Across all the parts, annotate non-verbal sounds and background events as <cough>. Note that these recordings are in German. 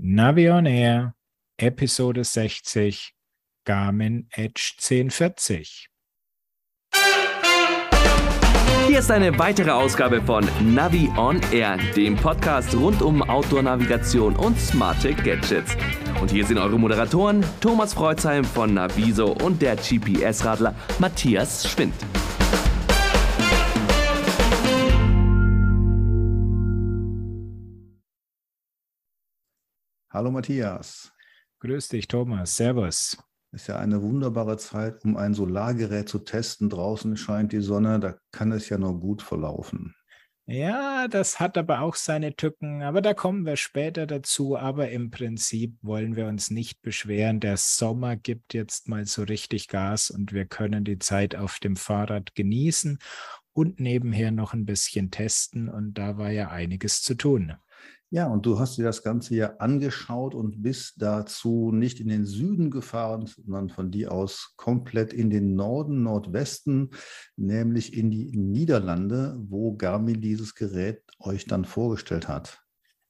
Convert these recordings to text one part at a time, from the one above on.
Navi on Air, Episode 60, Garmin Edge 1040. Hier ist eine weitere Ausgabe von Navi on Air, dem Podcast rund um Outdoor-Navigation und smarte Gadgets. Und hier sind eure Moderatoren Thomas Freuzheim von Naviso und der GPS-Radler Matthias Schwind. Hallo Matthias. Grüß dich, Thomas. Servus. Ist ja eine wunderbare Zeit, um ein Solargerät zu testen. Draußen scheint die Sonne, da kann es ja nur gut verlaufen. Ja, das hat aber auch seine Tücken, aber da kommen wir später dazu. Aber im Prinzip wollen wir uns nicht beschweren. Der Sommer gibt jetzt mal so richtig Gas und wir können die Zeit auf dem Fahrrad genießen und nebenher noch ein bisschen testen. Und da war ja einiges zu tun. Ja, und du hast dir das Ganze ja angeschaut und bist dazu nicht in den Süden gefahren, sondern von dir aus komplett in den Norden, Nordwesten, nämlich in die Niederlande, wo Garmin dieses Gerät euch dann vorgestellt hat.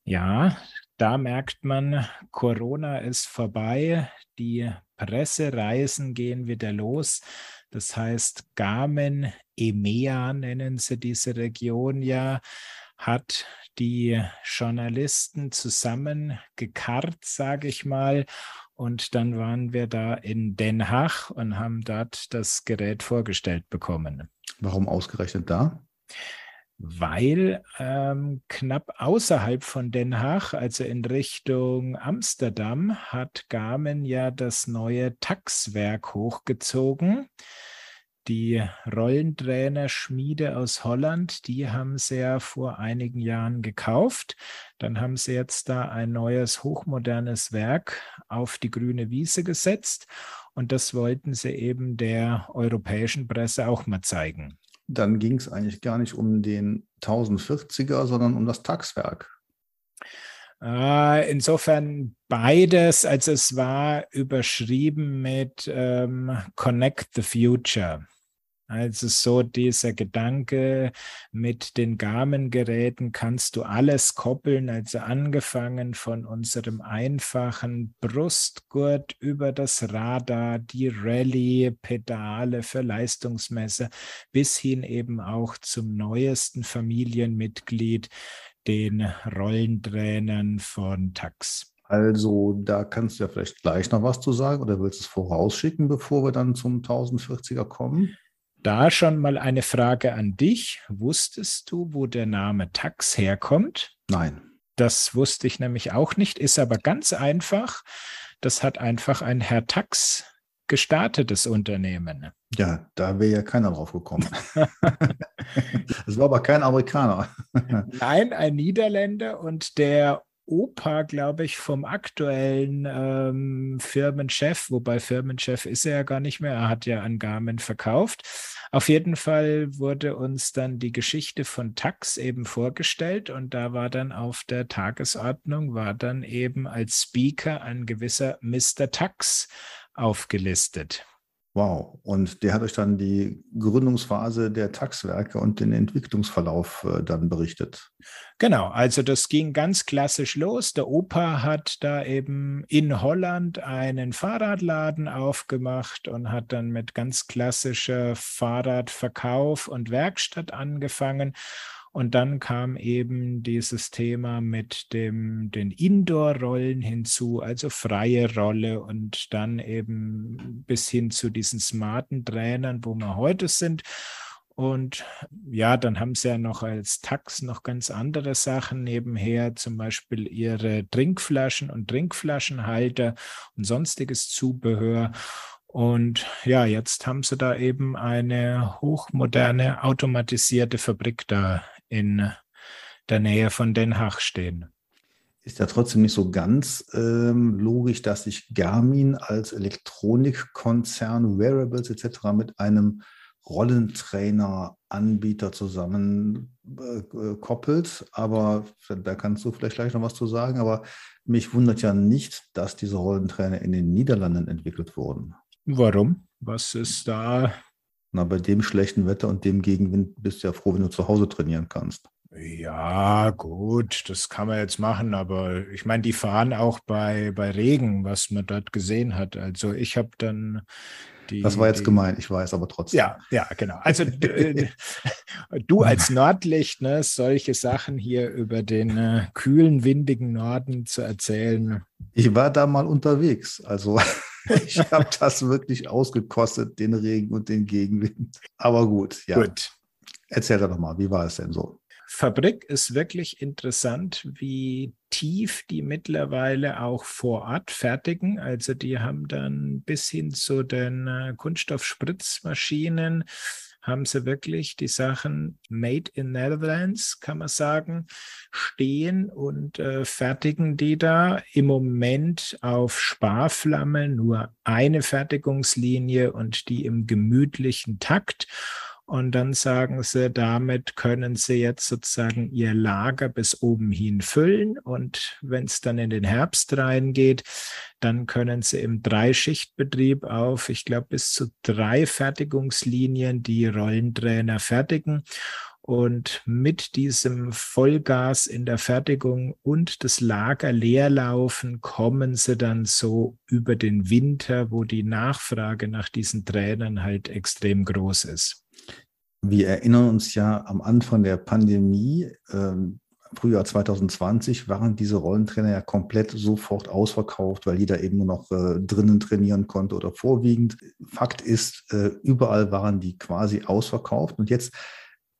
Ja, da merkt man, Corona ist vorbei, die Pressereisen gehen wieder los. Das heißt, Garmin, EMEA nennen sie diese Region ja, hat die Journalisten zusammengekarrt, sage ich mal. Und dann waren wir da in Den Haag und haben dort das Gerät vorgestellt bekommen. Warum ausgerechnet da? Weil ähm, knapp außerhalb von Den Haag, also in Richtung Amsterdam, hat Garmin ja das neue Taxwerk hochgezogen die Rollentrainer-Schmiede aus Holland, die haben sie ja vor einigen Jahren gekauft. Dann haben sie jetzt da ein neues, hochmodernes Werk auf die grüne Wiese gesetzt. Und das wollten sie eben der europäischen Presse auch mal zeigen. Dann ging es eigentlich gar nicht um den 1040er, sondern um das Taxwerk. Äh, insofern beides, also es war überschrieben mit ähm, Connect the Future. Also so dieser Gedanke, mit den Garmin-Geräten kannst du alles koppeln, also angefangen von unserem einfachen Brustgurt über das Radar, die Rallye, Pedale für Leistungsmesser bis hin eben auch zum neuesten Familienmitglied, den Rollentrainern von Tax. Also da kannst du ja vielleicht gleich noch was zu sagen oder willst du es vorausschicken, bevor wir dann zum 1040er kommen? Da schon mal eine Frage an dich. Wusstest du, wo der Name Tax herkommt? Nein. Das wusste ich nämlich auch nicht, ist aber ganz einfach. Das hat einfach ein Herr Tax gestartetes Unternehmen. Ja, da wäre ja keiner drauf gekommen. <laughs> das war aber kein Amerikaner. Nein, ein Niederländer und der Opa, glaube ich, vom aktuellen ähm, Firmenchef, wobei Firmenchef ist er ja gar nicht mehr, er hat ja an Garmin verkauft. Auf jeden Fall wurde uns dann die Geschichte von Tax eben vorgestellt und da war dann auf der Tagesordnung, war dann eben als Speaker ein gewisser Mr. Tax aufgelistet. Wow, und der hat euch dann die Gründungsphase der Taxwerke und den Entwicklungsverlauf äh, dann berichtet. Genau, also das ging ganz klassisch los. Der Opa hat da eben in Holland einen Fahrradladen aufgemacht und hat dann mit ganz klassischer Fahrradverkauf und Werkstatt angefangen und dann kam eben dieses Thema mit dem, den Indoor-Rollen hinzu, also freie Rolle und dann eben bis hin zu diesen smarten Trainern, wo wir heute sind. Und ja, dann haben sie ja noch als Tax noch ganz andere Sachen nebenher, zum Beispiel ihre Trinkflaschen und Trinkflaschenhalter und sonstiges Zubehör. Und ja, jetzt haben sie da eben eine hochmoderne automatisierte Fabrik da in der Nähe von Den Haag stehen. Ist ja trotzdem nicht so ganz ähm, logisch, dass sich Garmin als Elektronikkonzern, Wearables etc. mit einem Rollentrainer-Anbieter zusammen äh, koppelt. Aber da kannst du vielleicht gleich noch was zu sagen. Aber mich wundert ja nicht, dass diese Rollentrainer in den Niederlanden entwickelt wurden. Warum? Was ist da na, bei dem schlechten Wetter und dem Gegenwind bist du ja froh, wenn du zu Hause trainieren kannst. Ja, gut, das kann man jetzt machen, aber ich meine, die fahren auch bei, bei Regen, was man dort gesehen hat. Also ich habe dann die, das war jetzt die, gemein, ich weiß, aber trotzdem. Ja, ja, genau. Also äh, <laughs> du als Nordlicht, ne, solche Sachen hier über den äh, kühlen, windigen Norden zu erzählen. Ich war da mal unterwegs, also <laughs> <laughs> ich habe das wirklich ausgekostet, den Regen und den Gegenwind. Aber gut, ja. Gut. Erzähl doch mal, wie war es denn so? Fabrik ist wirklich interessant, wie tief die mittlerweile auch vor Ort fertigen. Also die haben dann bis hin zu den äh, Kunststoffspritzmaschinen haben sie wirklich die Sachen made in Netherlands, kann man sagen, stehen und äh, fertigen die da im Moment auf Sparflamme nur eine Fertigungslinie und die im gemütlichen Takt. Und dann sagen sie, damit können sie jetzt sozusagen ihr Lager bis oben hin füllen. Und wenn es dann in den Herbst reingeht, dann können sie im Dreischichtbetrieb auf, ich glaube, bis zu drei Fertigungslinien die Rollentrainer fertigen. Und mit diesem Vollgas in der Fertigung und das Lager leerlaufen kommen sie dann so über den Winter, wo die Nachfrage nach diesen Trainern halt extrem groß ist. Wir erinnern uns ja am Anfang der Pandemie, ähm, Frühjahr 2020, waren diese Rollentrainer ja komplett sofort ausverkauft, weil jeder eben nur noch äh, drinnen trainieren konnte oder vorwiegend. Fakt ist, äh, überall waren die quasi ausverkauft. Und jetzt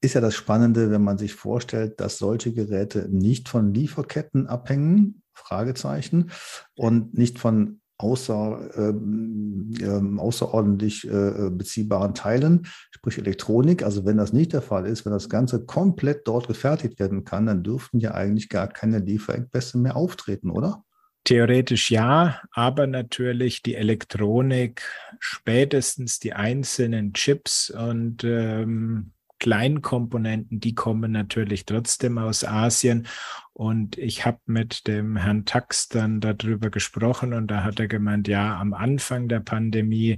ist ja das Spannende, wenn man sich vorstellt, dass solche Geräte nicht von Lieferketten abhängen, Fragezeichen, und nicht von außer, ähm, ähm, außerordentlich äh, beziehbaren Teilen, sprich Elektronik. Also wenn das nicht der Fall ist, wenn das Ganze komplett dort gefertigt werden kann, dann dürften ja eigentlich gar keine Lieferengpässe mehr auftreten, oder? Theoretisch ja, aber natürlich die Elektronik, spätestens die einzelnen Chips und ähm, Kleinkomponenten, die kommen natürlich trotzdem aus Asien. Und ich habe mit dem Herrn Tax dann darüber gesprochen und da hat er gemeint, ja, am Anfang der Pandemie,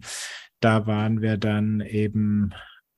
da waren wir dann eben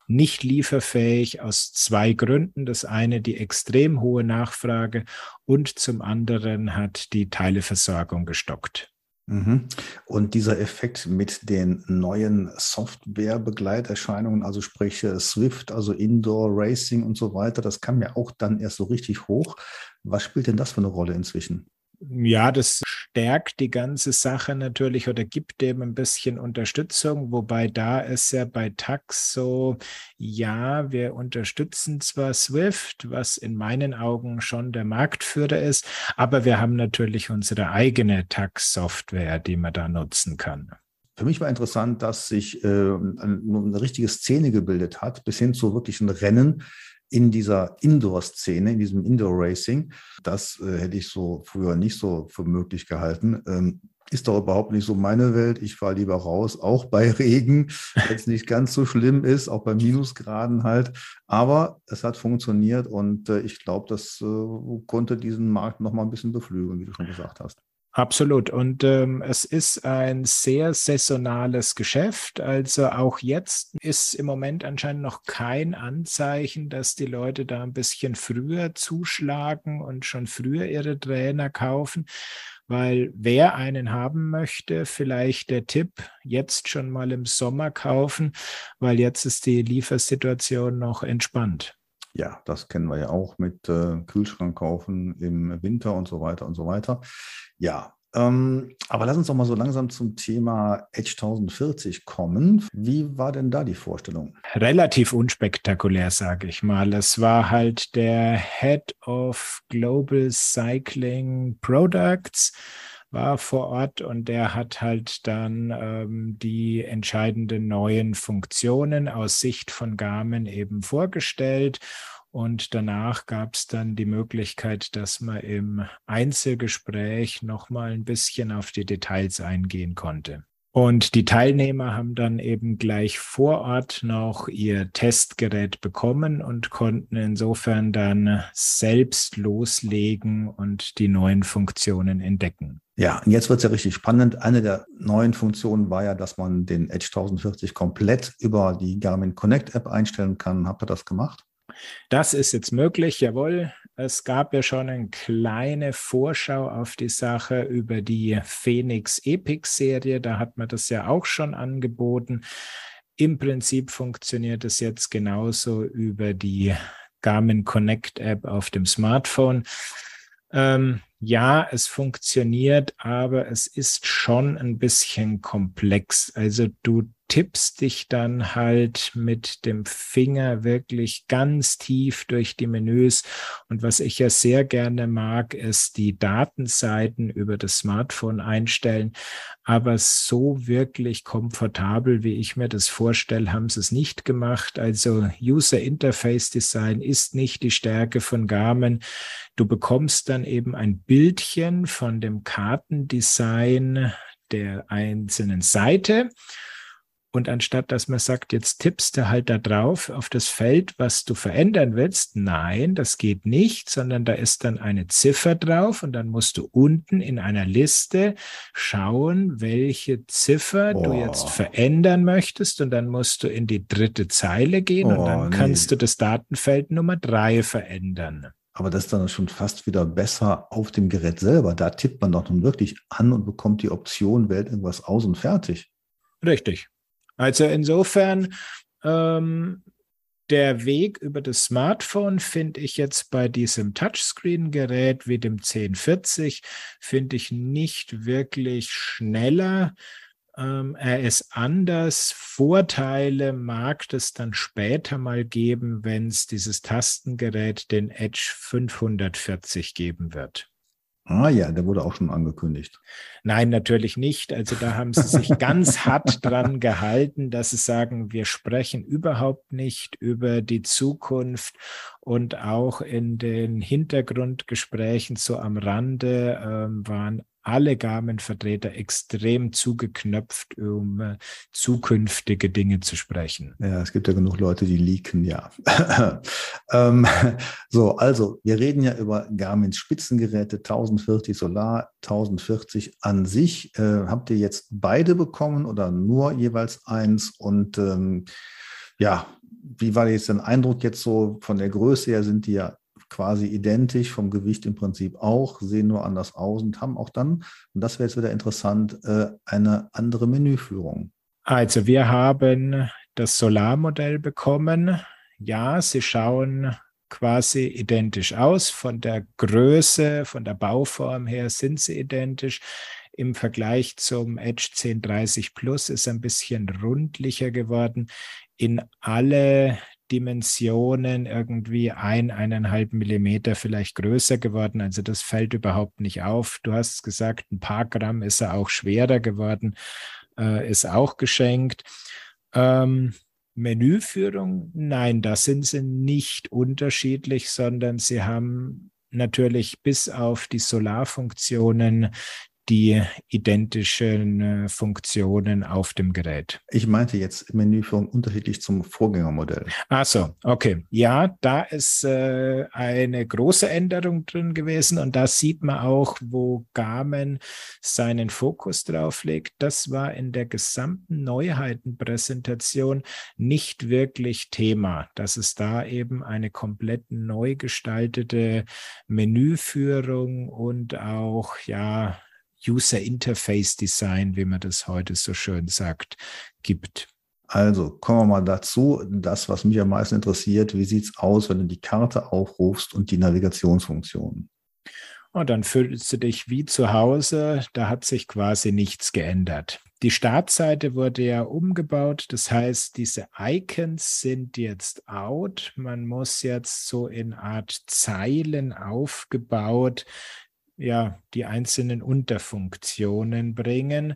nicht lieferfähig aus zwei Gründen. Das eine die extrem hohe Nachfrage und zum anderen hat die Teileversorgung gestockt. Mhm. Und dieser Effekt mit den neuen Software-Begleiterscheinungen, also sprich äh, Swift, also Indoor Racing und so weiter, das kam ja auch dann erst so richtig hoch. Was spielt denn das für eine Rolle inzwischen? Ja, das stärkt die ganze Sache natürlich oder gibt dem ein bisschen Unterstützung, wobei da ist ja bei Tax so, ja, wir unterstützen zwar Swift, was in meinen Augen schon der Marktführer ist, aber wir haben natürlich unsere eigene Tax-Software, die man da nutzen kann. Für mich war interessant, dass sich äh, eine, richtige Szene gebildet hat, bis hin zu wirklichen Rennen, in dieser Indoor-Szene, in diesem Indoor-Racing. Das äh, hätte ich so früher nicht so für möglich gehalten. Ähm, ist doch überhaupt nicht so meine Welt. Ich fahre lieber raus, auch bei <laughs> Regen, wenn es nicht ganz so schlimm ist, auch bei Minusgraden halt. Aber es hat funktioniert und äh, ich glaube, das äh, konnte diesen Markt noch mal ein bisschen beflügeln, wie du schon gesagt hast. Absolut. Und ähm, es ist ein sehr saisonales Geschäft. Also auch jetzt ist im Moment anscheinend noch kein Anzeichen, dass die Leute da ein bisschen früher zuschlagen und schon früher ihre Trainer kaufen. Weil wer einen haben möchte, vielleicht der Tipp, jetzt schon mal im Sommer kaufen, weil jetzt ist die Liefersituation noch entspannt. Ja, das kennen wir ja auch mit äh, Kühlschrank kaufen im Winter und so weiter und so weiter. Ja, ähm, aber lass uns doch mal so langsam zum Thema Edge 1040 kommen. Wie war denn da die Vorstellung? Relativ unspektakulär, sage ich mal. Es war halt der Head of Global Cycling Products war vor Ort und der hat halt dann ähm, die entscheidenden neuen Funktionen aus Sicht von Garmin eben vorgestellt und danach gab es dann die Möglichkeit, dass man im Einzelgespräch nochmal ein bisschen auf die Details eingehen konnte. Und die Teilnehmer haben dann eben gleich vor Ort noch ihr Testgerät bekommen und konnten insofern dann selbst loslegen und die neuen Funktionen entdecken. Ja, und jetzt wird es ja richtig spannend. Eine der neuen Funktionen war ja, dass man den Edge 1040 komplett über die Garmin Connect App einstellen kann. Habt ihr das gemacht? Das ist jetzt möglich, jawohl. Es gab ja schon eine kleine Vorschau auf die Sache über die Phoenix Epic Serie. Da hat man das ja auch schon angeboten. Im Prinzip funktioniert es jetzt genauso über die Garmin Connect App auf dem Smartphone. Ähm, ja, es funktioniert, aber es ist schon ein bisschen komplex. Also du tippst dich dann halt mit dem Finger wirklich ganz tief durch die Menüs. Und was ich ja sehr gerne mag, ist die Datenseiten über das Smartphone einstellen. Aber so wirklich komfortabel, wie ich mir das vorstelle, haben sie es nicht gemacht. Also User Interface Design ist nicht die Stärke von Garmin. Du bekommst dann eben ein Bildchen von dem Kartendesign der einzelnen Seite und anstatt dass man sagt, jetzt tippst du halt da drauf auf das Feld, was du verändern willst, nein, das geht nicht, sondern da ist dann eine Ziffer drauf und dann musst du unten in einer Liste schauen, welche Ziffer oh. du jetzt verändern möchtest und dann musst du in die dritte Zeile gehen oh, und dann nee. kannst du das Datenfeld Nummer drei verändern. Aber das ist dann schon fast wieder besser auf dem Gerät selber. Da tippt man doch nun wirklich an und bekommt die Option, wählt irgendwas aus und fertig. Richtig. Also insofern, ähm, der Weg über das Smartphone finde ich jetzt bei diesem Touchscreen-Gerät wie dem 1040, finde ich nicht wirklich schneller. Ähm, er ist anders. Vorteile mag es dann später mal geben, wenn es dieses Tastengerät, den Edge 540 geben wird. Ah ja, der wurde auch schon angekündigt. Nein, natürlich nicht. Also da haben sie sich ganz <laughs> hart dran gehalten, dass sie sagen, wir sprechen überhaupt nicht über die Zukunft und auch in den Hintergrundgesprächen so am Rande ähm, waren alle Garmin-Vertreter extrem zugeknöpft, um äh, zukünftige Dinge zu sprechen. Ja, es gibt ja genug Leute, die leaken, ja. <laughs> ähm, so, also wir reden ja über Garmins Spitzengeräte 1040 Solar, 1040 an sich. Äh, habt ihr jetzt beide bekommen oder nur jeweils eins? Und ähm, ja, wie war jetzt dein Eindruck jetzt so von der Größe her? Sind die ja quasi identisch, vom Gewicht im Prinzip auch, sehen nur anders aus und haben auch dann, und das wäre jetzt wieder interessant, äh, eine andere Menüführung. Also wir haben das Solarmodell bekommen. Ja, sie schauen quasi identisch aus. Von der Größe, von der Bauform her sind sie identisch. Im Vergleich zum Edge 1030 Plus ist ein bisschen rundlicher geworden. In alle Dimensionen irgendwie ein, eineinhalb Millimeter vielleicht größer geworden. Also das fällt überhaupt nicht auf. Du hast gesagt, ein paar Gramm ist er auch schwerer geworden, äh, ist auch geschenkt. Ähm, Menüführung, nein, da sind sie nicht unterschiedlich, sondern sie haben natürlich bis auf die Solarfunktionen die identischen äh, Funktionen auf dem Gerät. Ich meinte jetzt Menüführung unterschiedlich zum Vorgängermodell. Ach so, okay. Ja, da ist äh, eine große Änderung drin gewesen und da sieht man auch, wo Garmin seinen Fokus drauf legt. Das war in der gesamten Neuheitenpräsentation nicht wirklich Thema, dass es da eben eine komplett neu gestaltete Menüführung und auch ja User Interface Design, wie man das heute so schön sagt, gibt. Also kommen wir mal dazu. Das, was mich am meisten interessiert, wie sieht es aus, wenn du die Karte aufrufst und die Navigationsfunktionen? Und dann fühlst du dich wie zu Hause. Da hat sich quasi nichts geändert. Die Startseite wurde ja umgebaut. Das heißt, diese Icons sind jetzt out. Man muss jetzt so in Art Zeilen aufgebaut ja, die einzelnen Unterfunktionen bringen.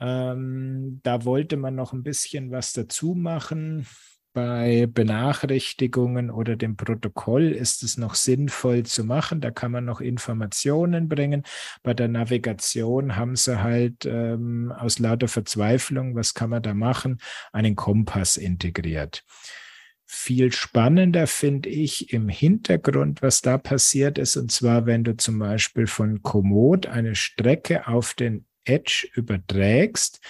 Ähm, da wollte man noch ein bisschen was dazu machen. Bei Benachrichtigungen oder dem Protokoll ist es noch sinnvoll zu machen. Da kann man noch Informationen bringen. Bei der Navigation haben sie halt ähm, aus lauter Verzweiflung, was kann man da machen, einen Kompass integriert. Viel spannender finde ich im Hintergrund, was da passiert ist. Und zwar, wenn du zum Beispiel von Komoot eine Strecke auf den Edge überträgst,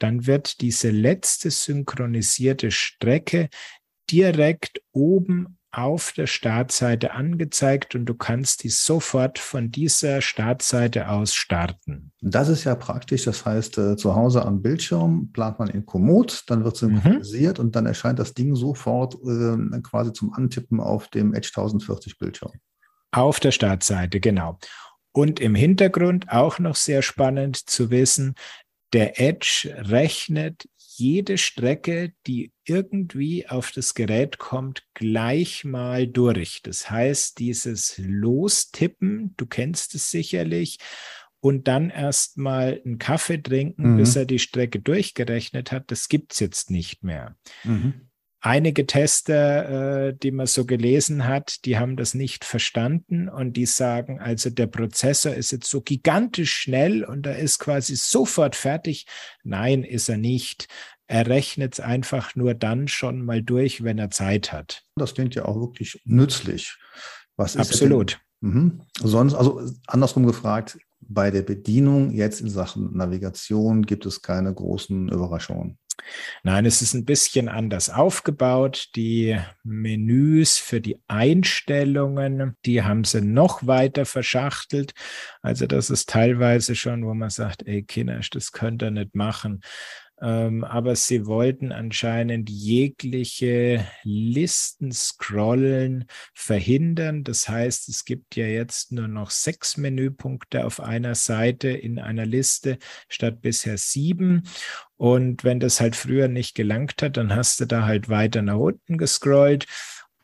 dann wird diese letzte synchronisierte Strecke direkt oben auf der Startseite angezeigt und du kannst die sofort von dieser Startseite aus starten. Das ist ja praktisch. Das heißt, äh, zu Hause am Bildschirm plant man in Komoot, dann wird synchronisiert mhm. und dann erscheint das Ding sofort äh, quasi zum Antippen auf dem Edge 1040 Bildschirm. Auf der Startseite, genau. Und im Hintergrund auch noch sehr spannend zu wissen, der Edge rechnet jede Strecke, die irgendwie auf das Gerät kommt, gleich mal durch. Das heißt, dieses Lostippen, du kennst es sicherlich, und dann erstmal einen Kaffee trinken, mhm. bis er die Strecke durchgerechnet hat, das gibt es jetzt nicht mehr. Mhm einige Tester, äh, die man so gelesen hat, die haben das nicht verstanden und die sagen, also der Prozessor ist jetzt so gigantisch schnell und er ist quasi sofort fertig. Nein, ist er nicht. Er rechnet es einfach nur dann schon mal durch, wenn er Zeit hat. Das klingt ja auch wirklich nützlich. Was ist Absolut. Mhm. Sonst, also andersrum gefragt, bei der Bedienung jetzt in Sachen Navigation gibt es keine großen Überraschungen. Nein, es ist ein bisschen anders aufgebaut. Die Menüs für die Einstellungen, die haben sie noch weiter verschachtelt. Also das ist teilweise schon, wo man sagt, ey Kindersch, das könnt ihr nicht machen. Ähm, aber sie wollten anscheinend jegliche Listen-Scrollen verhindern. Das heißt, es gibt ja jetzt nur noch sechs Menüpunkte auf einer Seite in einer Liste statt bisher sieben. Und wenn das halt früher nicht gelangt hat, dann hast du da halt weiter nach unten gescrollt.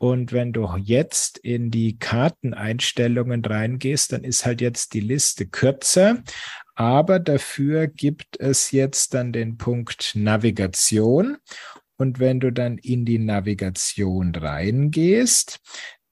Und wenn du jetzt in die Karteneinstellungen reingehst, dann ist halt jetzt die Liste kürzer. Aber dafür gibt es jetzt dann den Punkt Navigation. Und wenn du dann in die Navigation reingehst,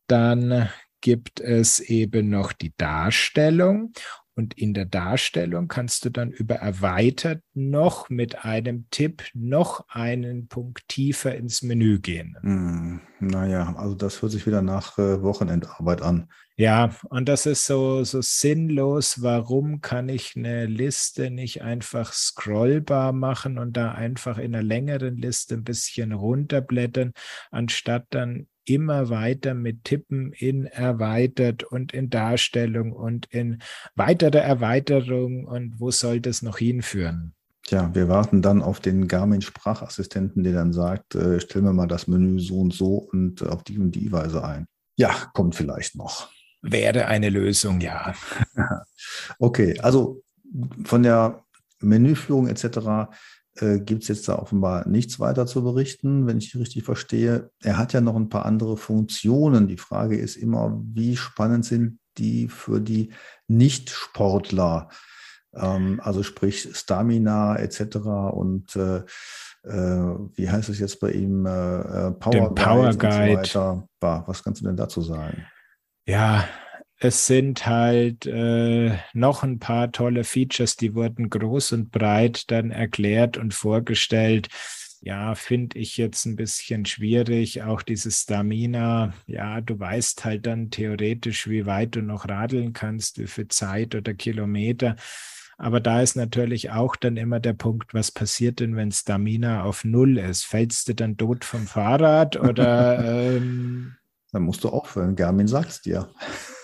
dann gibt es eben noch die Darstellung. Und in der Darstellung kannst du dann über erweitert noch mit einem Tipp noch einen Punkt tiefer ins Menü gehen. Hm, naja, also das hört sich wieder nach äh, Wochenendarbeit an. Ja, und das ist so, so sinnlos. Warum kann ich eine Liste nicht einfach scrollbar machen und da einfach in einer längeren Liste ein bisschen runterblättern, anstatt dann immer weiter mit Tippen in erweitert und in Darstellung und in weitere Erweiterung und wo soll das noch hinführen? Tja, wir warten dann auf den Garmin-Sprachassistenten, der dann sagt, äh, stell mir mal das Menü so und so und äh, auf die und die Weise ein. Ja, kommt vielleicht noch. Wäre eine Lösung, ja. <laughs> okay, also von der Menüführung etc äh, gibt es jetzt da offenbar nichts weiter zu berichten, wenn ich richtig verstehe. Er hat ja noch ein paar andere Funktionen. Die Frage ist immer, wie spannend sind die für die Nicht-Sportler? Ähm, also sprich Stamina etc. und äh, äh, wie heißt es jetzt bei ihm? Äh, Power, Power Guide, und so was kannst du denn dazu sagen? Ja, es sind halt äh, noch ein paar tolle Features, die wurden groß und breit dann erklärt und vorgestellt. Ja, finde ich jetzt ein bisschen schwierig. Auch dieses Stamina, ja, du weißt halt dann theoretisch, wie weit du noch radeln kannst, wie viel Zeit oder Kilometer. Aber da ist natürlich auch dann immer der Punkt, was passiert denn, wenn Stamina auf Null ist? Fällst du dann tot vom Fahrrad oder? <laughs> Ähm, dann musst du aufhören. Garmin sagt es dir.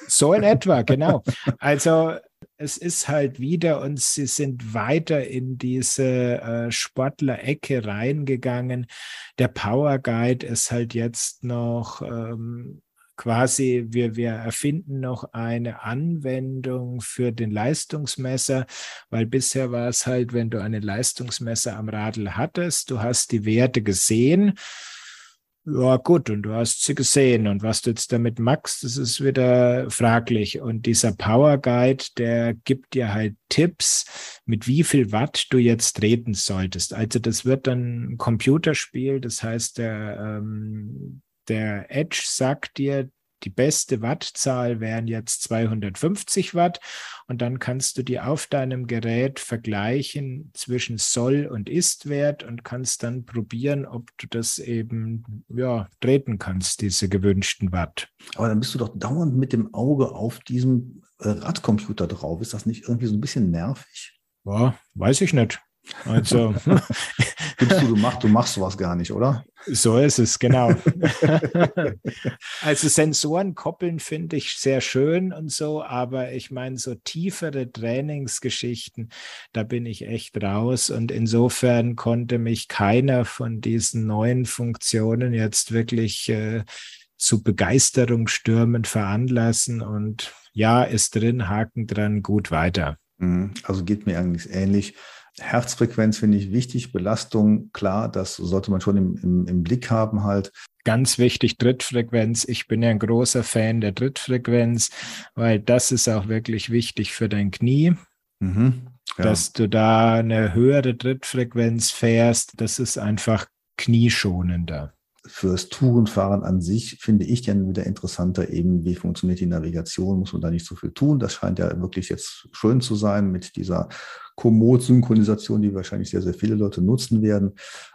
So in etwa, genau. Also es ist halt wieder und sie sind weiter in diese äh, Sportler-Ecke reingegangen. Der Power Guide ist halt jetzt noch ähm, quasi, wir, wir erfinden noch eine Anwendung für den Leistungsmesser, weil bisher war es halt, wenn du einen Leistungsmesser am Radl hattest, du hast die Werte gesehen ja, gut, und du hast sie gesehen. Und was du jetzt damit machst, das ist wieder fraglich. Und dieser Power Guide, der gibt dir halt Tipps, mit wie viel Watt du jetzt treten solltest. Also das wird dann ein Computerspiel. Das heißt, der, ähm, der Edge sagt dir, die beste Wattzahl wären jetzt 250 Watt und dann kannst du die auf deinem Gerät vergleichen zwischen Soll- und Ist-Wert und kannst dann probieren, ob du das eben ja, treten kannst, diese gewünschten Watt. Aber dann bist du doch dauernd mit dem Auge auf diesem äh, Radcomputer drauf. Ist das nicht irgendwie so ein bisschen nervig? Ja, weiß ich nicht. Also <laughs> <laughs> Gibst du, machst, du machst sowas gar nicht, oder? So ist es, genau. <laughs> also Sensoren koppeln finde ich sehr schön und so, aber ich meine, so tiefere Trainingsgeschichten, da bin ich echt raus. Und insofern konnte mich keiner von diesen neuen Funktionen jetzt wirklich äh, zu Begeisterung stürmend veranlassen. Und ja, ist drin, Haken dran, gut weiter. Mhm. Also geht mir eigentlich ähnlich. Herzfrequenz finde ich wichtig, Belastung, klar, das sollte man schon im, im, im Blick haben halt. Ganz wichtig, Drittfrequenz. Ich bin ja ein großer Fan der Drittfrequenz, weil das ist auch wirklich wichtig für dein Knie. Mhm, ja. Dass du da eine höhere Drittfrequenz fährst, das ist einfach knieschonender fürs Tourenfahren an sich finde ich dann wieder interessanter, eben wie funktioniert die Navigation, muss man da nicht so viel tun. Das scheint ja wirklich jetzt schön zu sein mit dieser Komoot-Synchronisation, die wahrscheinlich sehr, sehr viele Leute nutzen werden.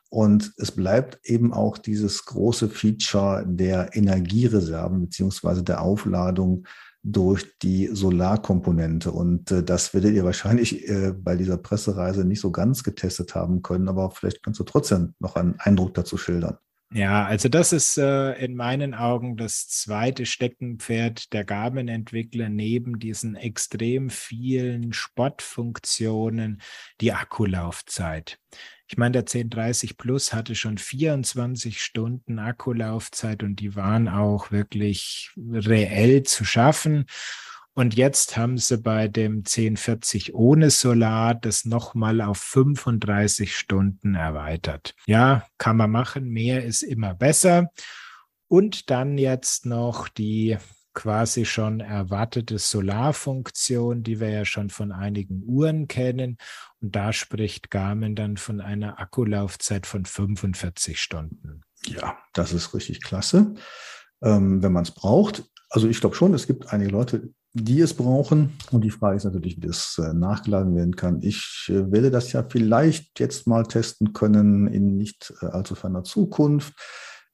Und es bleibt eben auch dieses große Feature der Energiereserven beziehungsweise der Aufladung durch die Solarkomponente. Und äh, das werdet ihr wahrscheinlich äh, bei dieser Pressereise nicht so ganz getestet haben können, aber vielleicht kannst du trotzdem noch einen Eindruck dazu schildern. Ja, also das ist äh, in meinen Augen das zweite Steckenpferd der Garmin-Entwickler neben diesen extrem vielen Sportfunktionen, die Akkulaufzeit. Ich meine, der 1030 Plus hatte schon 24 Stunden Akkulaufzeit und die waren auch wirklich reell zu schaffen. Und jetzt haben sie bei dem 1040 ohne Solar das nochmal auf 35 Stunden erweitert. Ja, kann man machen. Mehr ist immer besser. Und dann jetzt noch die quasi schon erwartete Solarfunktion, die wir ja schon von einigen Uhren kennen. Und da spricht Garmin dann von einer Akkulaufzeit von 45 Stunden. Ja, das ist richtig klasse, ähm, wenn man es braucht. Also ich glaube schon, es gibt einige Leute, die es brauchen. Und die Frage ist natürlich, wie das äh, nachgeladen werden kann. Ich äh, werde das ja vielleicht jetzt mal testen können in nicht äh, allzu ferner Zukunft,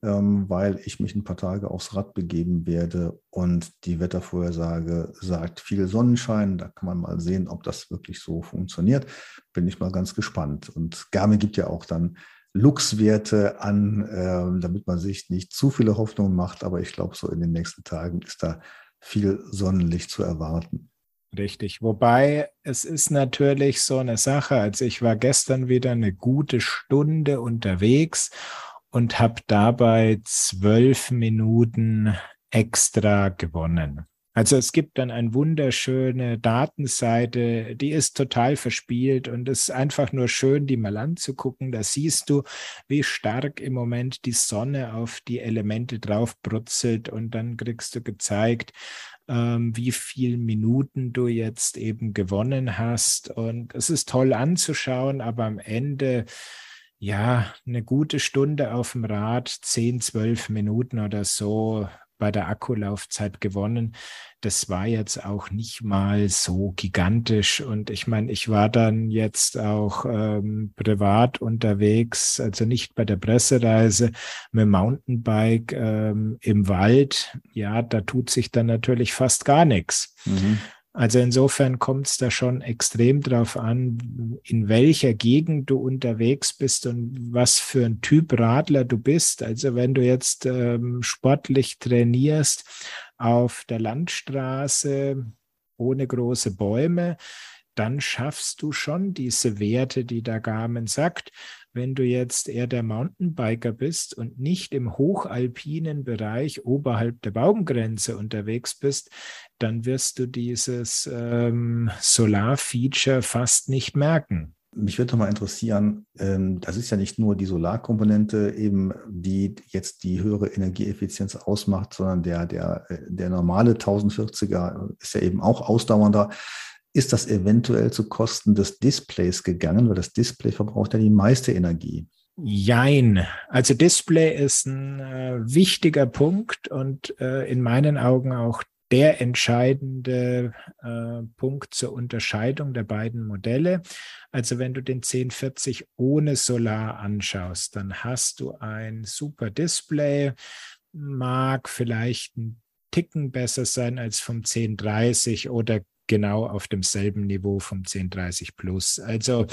ähm, weil ich mich ein paar Tage aufs Rad begeben werde und die Wettervorhersage sagt viel Sonnenschein. Da kann man mal sehen, ob das wirklich so funktioniert. Bin ich mal ganz gespannt. Und Garmin gibt ja auch dann Luxwerte an, damit man sich nicht zu viele Hoffnungen macht. Aber ich glaube, so in den nächsten Tagen ist da viel Sonnenlicht zu erwarten. Richtig. Wobei es ist natürlich so eine Sache. Also ich war gestern wieder eine gute Stunde unterwegs und habe dabei zwölf Minuten extra gewonnen. Also es gibt dann eine wunderschöne Datenseite, die ist total verspielt und es ist einfach nur schön, die mal anzugucken. Da siehst du, wie stark im Moment die Sonne auf die Elemente drauf brutzelt und dann kriegst du gezeigt, ähm, wie viel Minuten du jetzt eben gewonnen hast. Und es ist toll anzuschauen, aber am Ende ja, eine gute Stunde auf dem Rad, 10, 12 Minuten oder so bei der Akkulaufzeit gewonnen. Das war jetzt auch nicht mal so gigantisch. Und ich meine, ich war dann jetzt auch ähm, privat unterwegs, also nicht bei der Pressereise, mit Mountainbike ähm, im Wald. Ja, da tut sich dann natürlich fast gar nichts. Mhm. Also insofern kommt es da schon extrem drauf an, in welcher Gegend du unterwegs bist und was für ein Typ Radler du bist. Also wenn du jetzt ähm, sportlich trainierst auf der Landstraße ohne große Bäume, dann schaffst du schon diese Werte, die der Garmin sagt. Wenn du jetzt eher der Mountainbiker bist und nicht im hochalpinen Bereich oberhalb der Baumgrenze unterwegs bist, dann wirst du dieses ähm, Solar-Feature fast nicht merken. Mich würde mal interessieren, ähm, das ist ja nicht nur die Solarkomponente eben, die jetzt die höhere Energieeffizienz ausmacht, sondern der, der, der normale 1040er ist ja eben auch ausdauernder. Ist das eventuell zu Kosten des Displays gegangen? Weil das Display verbraucht ja die meiste Energie. Jein. Also Display ist ein äh, wichtiger Punkt und äh, in meinen Augen auch der entscheidende äh, Punkt zur Unterscheidung der beiden Modelle. Also wenn du den 1040 ohne Solar anschaust, dann hast du ein super Display, mag vielleicht ein Ticken besser sein als vom 1030 oder genau auf demselben Niveau vom 1030 Plus. Also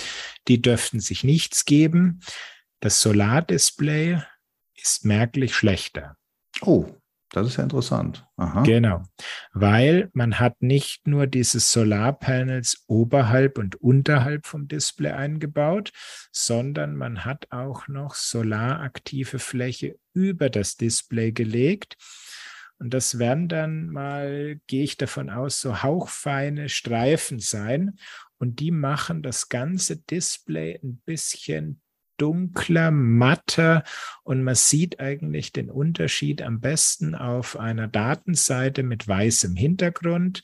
die dürften sich nichts geben. Das Solardisplay ist merklich schlechter. Oh, das ist ja interessant. Aha. Genau, weil man hat nicht nur diese Solarpanels oberhalb und unterhalb vom Display eingebaut, sondern man hat auch noch solaraktive Fläche über das Display gelegt. Und das werden dann mal, gehe ich davon aus, so hauchfeine Streifen sein. Und die machen das ganze Display ein bisschen dunkler, matter und man sieht eigentlich den Unterschied am besten auf einer Datenseite mit weißem Hintergrund.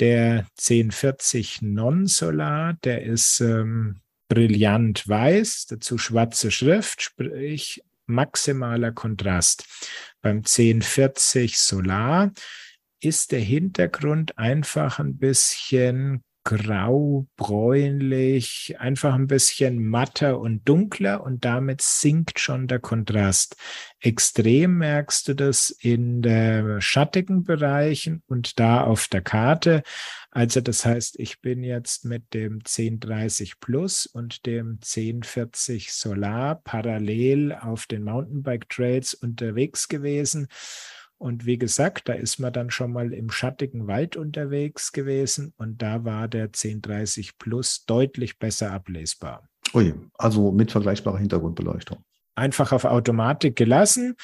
Der 1040 Non-Solar, der ist ähm, brillant weiß, dazu schwarze Schrift, sprich maximaler Kontrast. Beim 1040 Solar ist der Hintergrund einfach ein bisschen grau, bräunlich, einfach ein bisschen matter und dunkler und damit sinkt schon der Kontrast. Extrem merkst du das in den schattigen Bereichen und da auf der Karte. Also das heißt, ich bin jetzt mit dem 1030 Plus und dem 1040 Solar parallel auf den Mountainbike Trails unterwegs gewesen und wie gesagt, da ist man dann schon mal im schattigen Wald unterwegs gewesen und da war der 1030 Plus deutlich besser ablesbar. Ui, also mit vergleichbarer Hintergrundbeleuchtung. Einfach auf Automatik gelassen,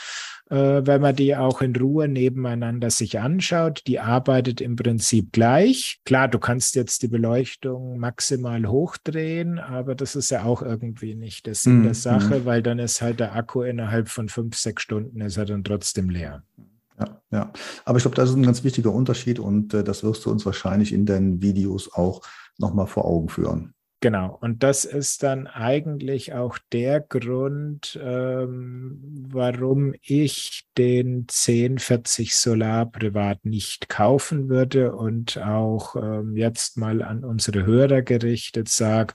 äh, wenn man die auch in Ruhe nebeneinander sich anschaut. Die arbeitet im Prinzip gleich. Klar, du kannst jetzt die Beleuchtung maximal hochdrehen, aber das ist ja auch irgendwie nicht der Sinn mm, der Sache, mm. weil dann ist halt der Akku innerhalb von fünf, sechs Stunden ist er dann trotzdem leer. Ja, ja. Aber ich glaube, das ist ein ganz wichtiger Unterschied und äh, das wirst du uns wahrscheinlich in deinen Videos auch nochmal vor Augen führen. Genau, und das ist dann eigentlich auch der Grund, ähm, warum ich den 1040 Solar privat nicht kaufen würde und auch ähm, jetzt mal an unsere Hörer gerichtet sage,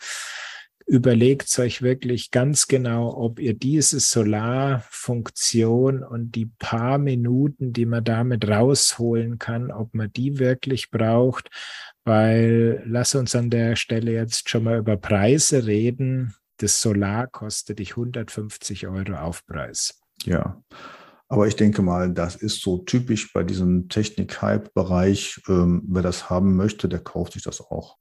überlegt euch wirklich ganz genau, ob ihr diese Solarfunktion und die paar Minuten, die man damit rausholen kann, ob man die wirklich braucht, weil lass uns an der Stelle jetzt schon mal über Preise reden. Das Solar kostet dich 150 Euro Aufpreis. Ja. Aber ich denke mal, das ist so typisch bei diesem Technik-Hype-Bereich. Ähm, wer das haben möchte, der kauft sich das auch.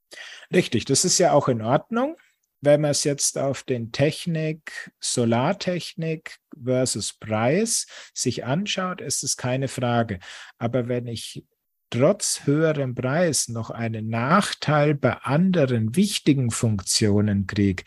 Richtig, das ist ja auch in Ordnung wenn man es jetzt auf den Technik, Solartechnik versus Preis sich anschaut, ist es keine Frage. Aber wenn ich trotz höherem Preis noch einen Nachteil bei anderen wichtigen Funktionen kriege,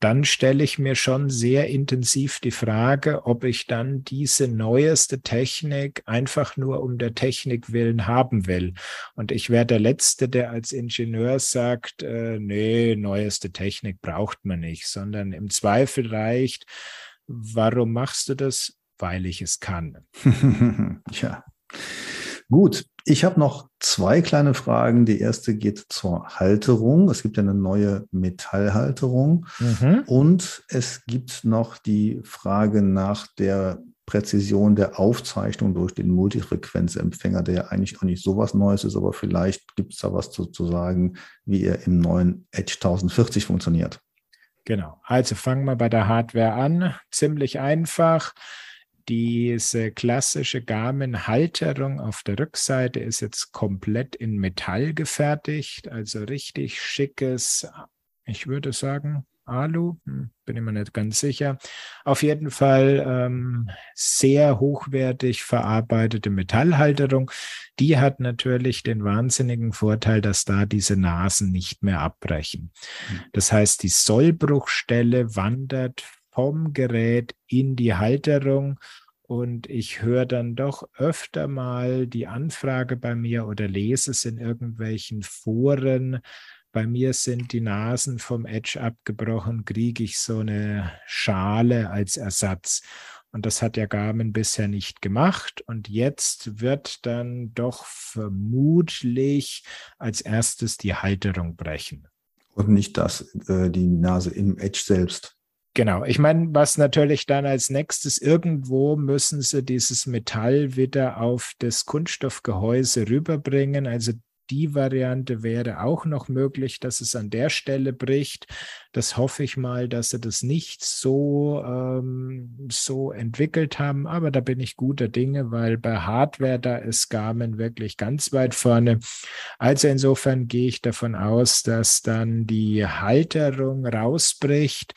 dann stelle ich mir schon sehr intensiv die Frage, ob ich dann diese neueste Technik einfach nur um der Technik willen haben will. Und ich wäre der Letzte, der als Ingenieur sagt, äh, nee, neueste Technik braucht man nicht, sondern im Zweifel reicht, warum machst du das? Weil ich es kann. <laughs> ja. Gut, ich habe noch zwei kleine Fragen. Die erste geht zur Halterung. Es gibt ja eine neue Metallhalterung. Mhm. Und es gibt noch die Frage nach der Präzision der Aufzeichnung durch den Multifrequenzempfänger, der ja eigentlich auch nicht so was Neues ist, aber vielleicht gibt es da was zu, zu sagen, wie er im neuen Edge 1040 funktioniert. Genau. Also fangen wir bei der Hardware an. Ziemlich einfach. Diese klassische Garmin-Halterung auf der Rückseite ist jetzt komplett in Metall gefertigt, also richtig schickes, ich würde sagen, Alu, hm, bin immer nicht ganz sicher. Auf jeden Fall ähm, sehr hochwertig verarbeitete Metallhalterung. Die hat natürlich den wahnsinnigen Vorteil, dass da diese Nasen nicht mehr abbrechen. Hm. Das heißt, die Sollbruchstelle wandert vom Gerät in die Halterung und ich höre dann doch öfter mal die Anfrage bei mir oder lese es in irgendwelchen Foren. Bei mir sind die Nasen vom Edge abgebrochen, kriege ich so eine Schale als Ersatz. Und das hat ja Garmin bisher nicht gemacht. Und jetzt wird dann doch vermutlich als erstes die Halterung brechen. Und nicht das, äh, die Nase im Edge selbst. Genau, ich meine, was natürlich dann als nächstes irgendwo müssen sie dieses Metall wieder auf das Kunststoffgehäuse rüberbringen. Also die Variante wäre auch noch möglich, dass es an der Stelle bricht. Das hoffe ich mal, dass sie das nicht so, ähm, so entwickelt haben. Aber da bin ich guter Dinge, weil bei Hardware, da ist Garmin wirklich ganz weit vorne. Also insofern gehe ich davon aus, dass dann die Halterung rausbricht.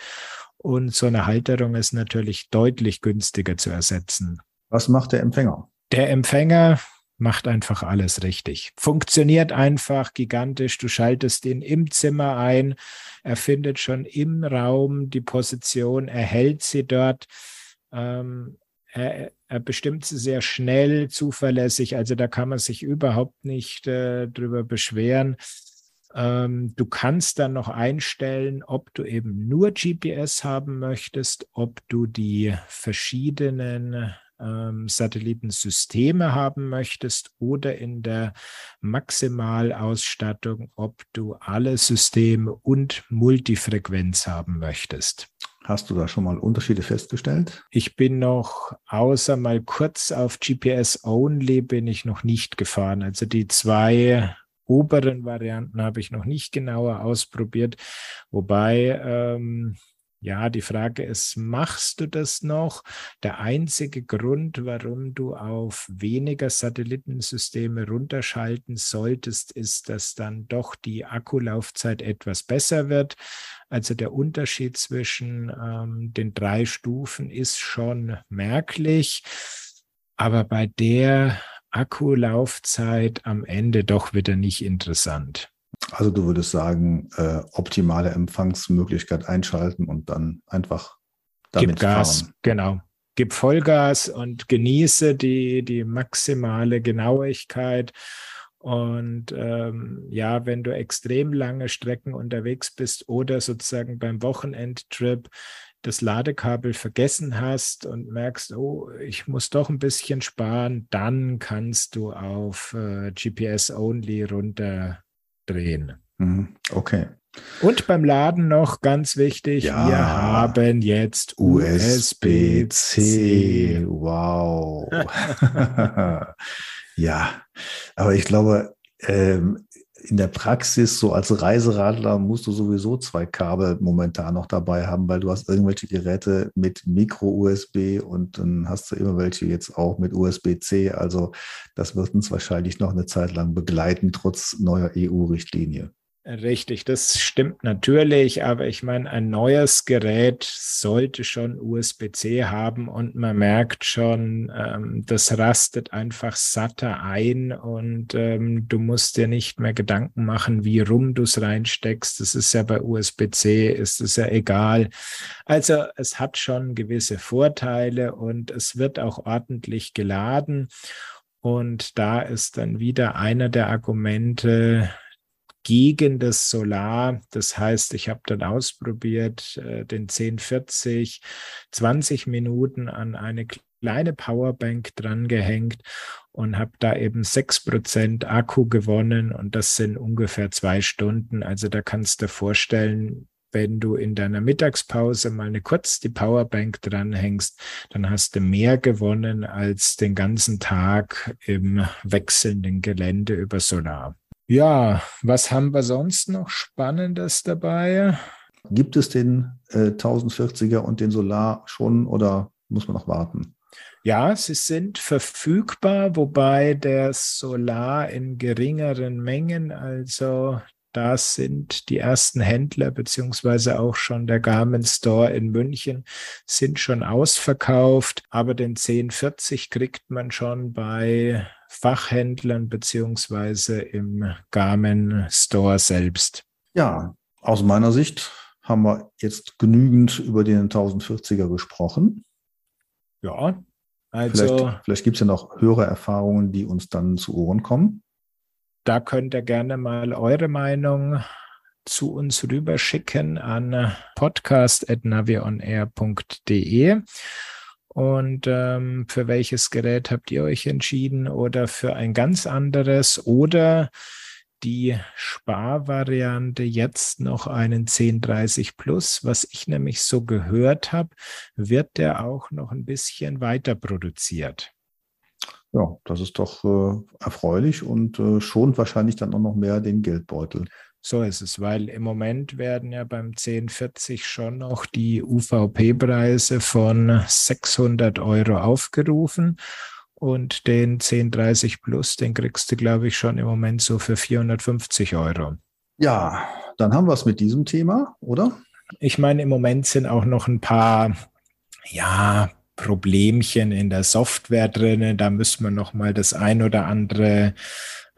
Und so eine Halterung ist natürlich deutlich günstiger zu ersetzen. Was macht der Empfänger? Der Empfänger macht einfach alles richtig. Funktioniert einfach gigantisch. Du schaltest ihn im Zimmer ein. Er findet schon im Raum die Position, er hält sie dort. Ähm, er, er, bestimmt sie sehr schnell, zuverlässig. Also da kann man sich überhaupt nicht äh, drüber beschweren. Ähm, du kannst dann noch einstellen, ob du eben nur GPS haben möchtest, ob du die verschiedenen ähm, Satellitensysteme haben möchtest oder in der Maximalausstattung, ob du alle Systeme und Multifrequenz haben möchtest. Hast du da schon mal Unterschiede festgestellt? Ich bin noch, außer mal kurz auf GPS Only, bin ich noch nicht gefahren. Also die zwei oberen Varianten habe ich noch nicht genauer ausprobiert. Wobei ähm, ja, die Frage ist, machst du das noch? Der einzige Grund, warum du auf weniger Satellitensysteme runterschalten solltest, ist, dass dann doch die Akkulaufzeit etwas besser wird. Also der Unterschied zwischen ähm, den drei Stufen ist schon merklich. Aber bei der Akkulaufzeit am Ende doch wieder nicht interessant. Also du würdest sagen, äh, optimale Empfangsmöglichkeit einschalten und dann einfach damit Gib Gas, fahren. genau. Gib Vollgas und genieße die, die maximale Genauigkeit. Und ähm, ja, wenn du extrem lange Strecken unterwegs bist oder sozusagen beim Wochenendtrip das Ladekabel vergessen hast und merkst, oh, ich muss doch ein bisschen sparen, dann kannst du auf äh, GPS Only runter drehen. Mhm. Okay. Und beim Laden noch ganz wichtig, ja. wir haben jetzt USB-C. USB wow. <laughs> <laughs> ja, aber ich glaube, ähm, in der Praxis, so als Reiseradler, musst du sowieso zwei Kabel momentan noch dabei haben, weil du hast irgendwelche Geräte mit Micro-USB und dann hast du immer welche jetzt auch mit USB-C. Also das wird uns wahrscheinlich noch eine Zeit lang begleiten, trotz neuer EU-Richtlinie. Richtig, das stimmt natürlich, aber ich meine, ein neues Gerät sollte schon USB-C haben und man merkt schon, ähm, das rastet einfach satter ein und ähm, du musst dir nicht mehr Gedanken machen, wie rum du es reinsteckst. Das ist ja bei USB-C, ist es ja egal. Also es hat schon gewisse Vorteile und es wird auch ordentlich geladen. Und da ist dann wieder einer der Argumente, gegen das Solar. Das heißt, ich habe dann ausprobiert, äh, den 1040 20 Minuten an eine kleine Powerbank dran gehängt und habe da eben sechs Prozent Akku gewonnen und das sind ungefähr zwei Stunden. Also da kannst du vorstellen, wenn du in deiner Mittagspause mal eine kurz die Powerbank dranhängst, dann hast du mehr gewonnen als den ganzen Tag im wechselnden Gelände über Solar. Ja, was haben wir sonst noch Spannendes dabei? Gibt es den äh, 1040er und den Solar schon oder muss man noch warten? Ja, sie sind verfügbar, wobei der Solar in geringeren Mengen, also da sind die ersten Händler beziehungsweise auch schon der Garmin Store in München sind schon ausverkauft, aber den 1040 kriegt man schon bei Fachhändlern beziehungsweise im Garmin Store selbst? Ja, aus meiner Sicht haben wir jetzt genügend über den 1040er gesprochen. Ja, also. Vielleicht, vielleicht gibt es ja noch höhere Erfahrungen, die uns dann zu Ohren kommen. Da könnt ihr gerne mal eure Meinung zu uns rüberschicken an podcast.navionair.de. Und ähm, für welches Gerät habt ihr euch entschieden oder für ein ganz anderes oder die Sparvariante jetzt noch einen 1030 Plus. Was ich nämlich so gehört habe, wird der auch noch ein bisschen weiter produziert. Ja, das ist doch äh, erfreulich und äh, schont wahrscheinlich dann auch noch mehr den Geldbeutel. So ist es, weil im Moment werden ja beim 1040 schon noch die UVP-Preise von 600 Euro aufgerufen und den 1030 Plus, den kriegst du, glaube ich, schon im Moment so für 450 Euro. Ja, dann haben wir es mit diesem Thema, oder? Ich meine, im Moment sind auch noch ein paar, ja, Problemchen in der Software drinnen. Da müssen wir noch mal das ein oder andere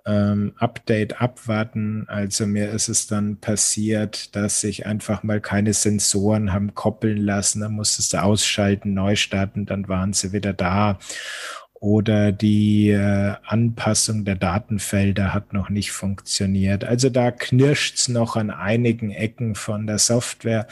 ähm, Update abwarten. Also mir ist es dann passiert, dass sich einfach mal keine Sensoren haben koppeln lassen. Dann musstest du ausschalten, neu starten, dann waren sie wieder da oder die äh, Anpassung der Datenfelder hat noch nicht funktioniert. Also da knirscht es noch an einigen Ecken von der Software,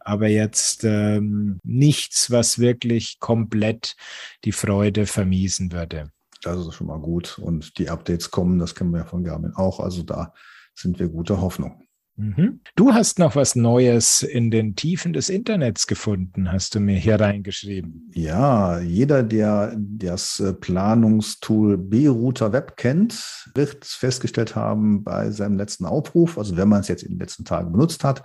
aber jetzt ähm, nichts, was wirklich komplett die Freude vermiesen würde. Das ist schon mal gut. Und die Updates kommen, das kennen wir ja von Garmin auch. Also da sind wir guter Hoffnung. Mhm. Du hast noch was Neues in den Tiefen des Internets gefunden, hast du mir hier reingeschrieben. Ja, jeder, der das äh, Planungstool B-Router Web kennt, wird festgestellt haben bei seinem letzten Aufruf, also wenn man es jetzt in den letzten Tagen benutzt hat,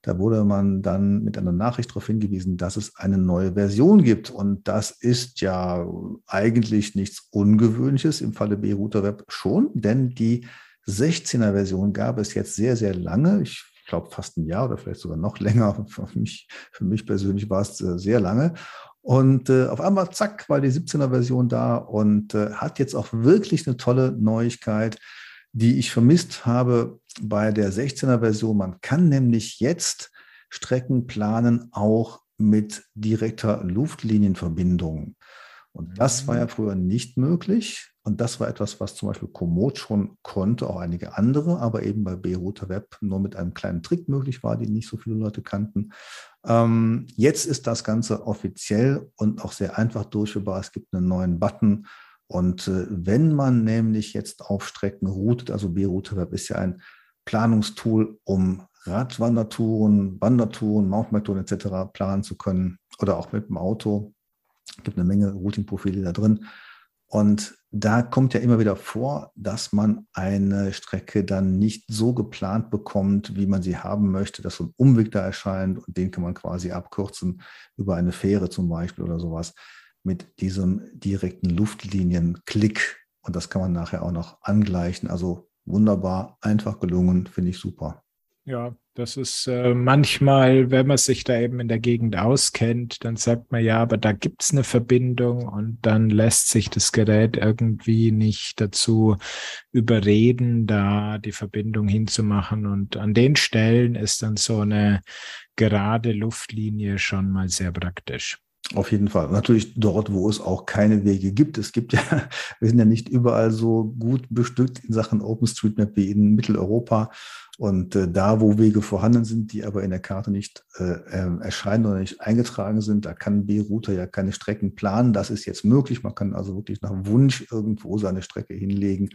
da wurde man dann mit einer Nachricht darauf hingewiesen, dass es eine neue Version gibt. Und das ist ja eigentlich nichts Ungewöhnliches im Falle B-Router Web schon, denn die 16er Version gab es jetzt sehr, sehr lange. Ich glaube fast ein Jahr oder vielleicht sogar noch länger. <laughs> Für mich, für mich persönlich war es äh, sehr lange. Und äh, auf einmal, zack, war die 17er Version da und äh, hat jetzt auch wirklich eine tolle Neuigkeit, die ich vermisst habe bei der 16er Version. Man kann nämlich jetzt Strecken planen, auch mit direkter Luftlinienverbindung. Und das war ja mhm. früher nicht möglich. Und das war etwas, was zum Beispiel Komoot schon konnte, auch einige andere, aber eben bei B-Router Web nur mit einem kleinen Trick möglich war, den nicht so viele Leute kannten. Ähm, jetzt ist das Ganze offiziell und auch sehr einfach durchführbar. Es gibt einen neuen Button. Und äh, wenn man nämlich jetzt auf Strecken routet, also B-Router Web ist ja ein Planungstool, um Radwandertouren, Wandertouren, Mountainbike-Touren etc. planen zu können oder auch mit dem Auto. Es gibt eine Menge Routing-Profile da drin. Und da kommt ja immer wieder vor, dass man eine Strecke dann nicht so geplant bekommt, wie man sie haben möchte, dass so ein Umweg da erscheint und den kann man quasi abkürzen über eine Fähre zum Beispiel oder sowas mit diesem direkten Luftlinienklick. Und das kann man nachher auch noch angleichen. Also wunderbar, einfach gelungen, finde ich super. Ja, das ist äh, manchmal, wenn man sich da eben in der Gegend auskennt, dann sagt man ja, aber da gibt es eine Verbindung und dann lässt sich das Gerät irgendwie nicht dazu überreden, da die Verbindung hinzumachen. Und an den Stellen ist dann so eine gerade Luftlinie schon mal sehr praktisch. Auf jeden Fall. Natürlich dort, wo es auch keine Wege gibt. Es gibt ja, <laughs> wir sind ja nicht überall so gut bestückt in Sachen OpenStreetMap wie in Mitteleuropa. Und äh, da, wo Wege vorhanden sind, die aber in der Karte nicht äh, äh, erscheinen oder nicht eingetragen sind, da kann B-Router ja keine Strecken planen. Das ist jetzt möglich. Man kann also wirklich nach Wunsch irgendwo seine Strecke hinlegen.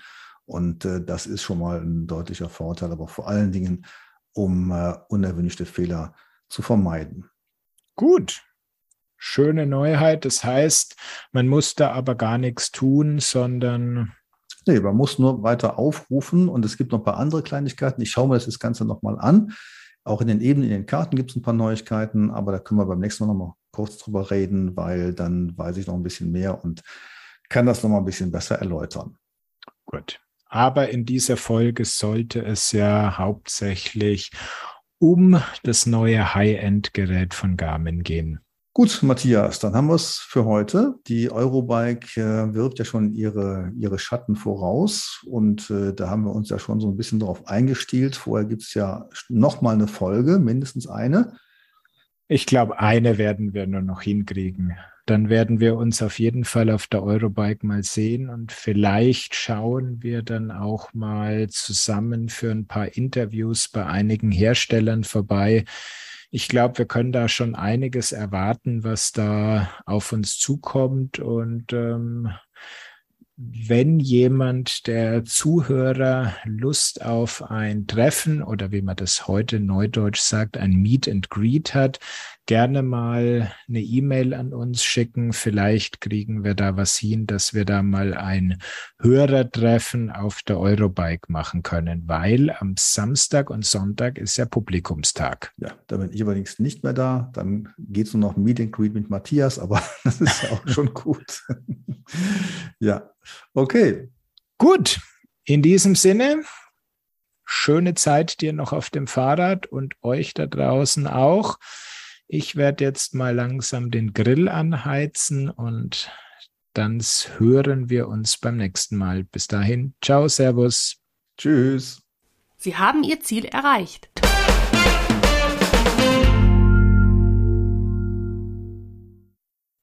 Und äh, das ist schon mal ein deutlicher Vorteil, aber vor allen Dingen, um äh, unerwünschte Fehler zu vermeiden. Gut, schöne Neuheit. Das heißt, man muss da aber gar nichts tun, sondern Nee, man muss nur weiter aufrufen und es gibt noch ein paar andere Kleinigkeiten. Ich schaue mir das Ganze nochmal an. Auch in den Ebenen, in den Karten gibt es ein paar Neuigkeiten, aber da können wir beim nächsten Mal nochmal kurz drüber reden, weil dann weiß ich noch ein bisschen mehr und kann das nochmal ein bisschen besser erläutern. Gut. Aber in dieser Folge sollte es ja hauptsächlich um das neue High-End-Gerät von Garmin gehen. Gut, Matthias, dann haben wir es für heute. Die Eurobike äh, wirbt ja schon ihre, ihre Schatten voraus und äh, da haben wir uns ja schon so ein bisschen darauf eingestielt. Vorher gibt es ja nochmal eine Folge, mindestens eine. Ich glaube, eine werden wir nur noch hinkriegen. Dann werden wir uns auf jeden Fall auf der Eurobike mal sehen und vielleicht schauen wir dann auch mal zusammen für ein paar Interviews bei einigen Herstellern vorbei, ich glaube, wir können da schon einiges erwarten, was da auf uns zukommt. Und ähm, wenn jemand der Zuhörer Lust auf ein Treffen oder wie man das heute neudeutsch sagt, ein Meet and Greet hat, gerne mal eine E-Mail an uns schicken. Vielleicht kriegen wir da was hin, dass wir da mal ein Hörertreffen auf der Eurobike machen können, weil am Samstag und Sonntag ist ja Publikumstag. Ja, da bin ich übrigens nicht mehr da. Dann geht es nur noch Meet and Greet mit Matthias, aber <laughs> das ist ja auch schon gut. <laughs> ja, okay. Gut, in diesem Sinne, schöne Zeit dir noch auf dem Fahrrad und euch da draußen auch. Ich werde jetzt mal langsam den Grill anheizen und dann hören wir uns beim nächsten Mal. Bis dahin, ciao, servus. Tschüss. Sie haben Ihr Ziel erreicht.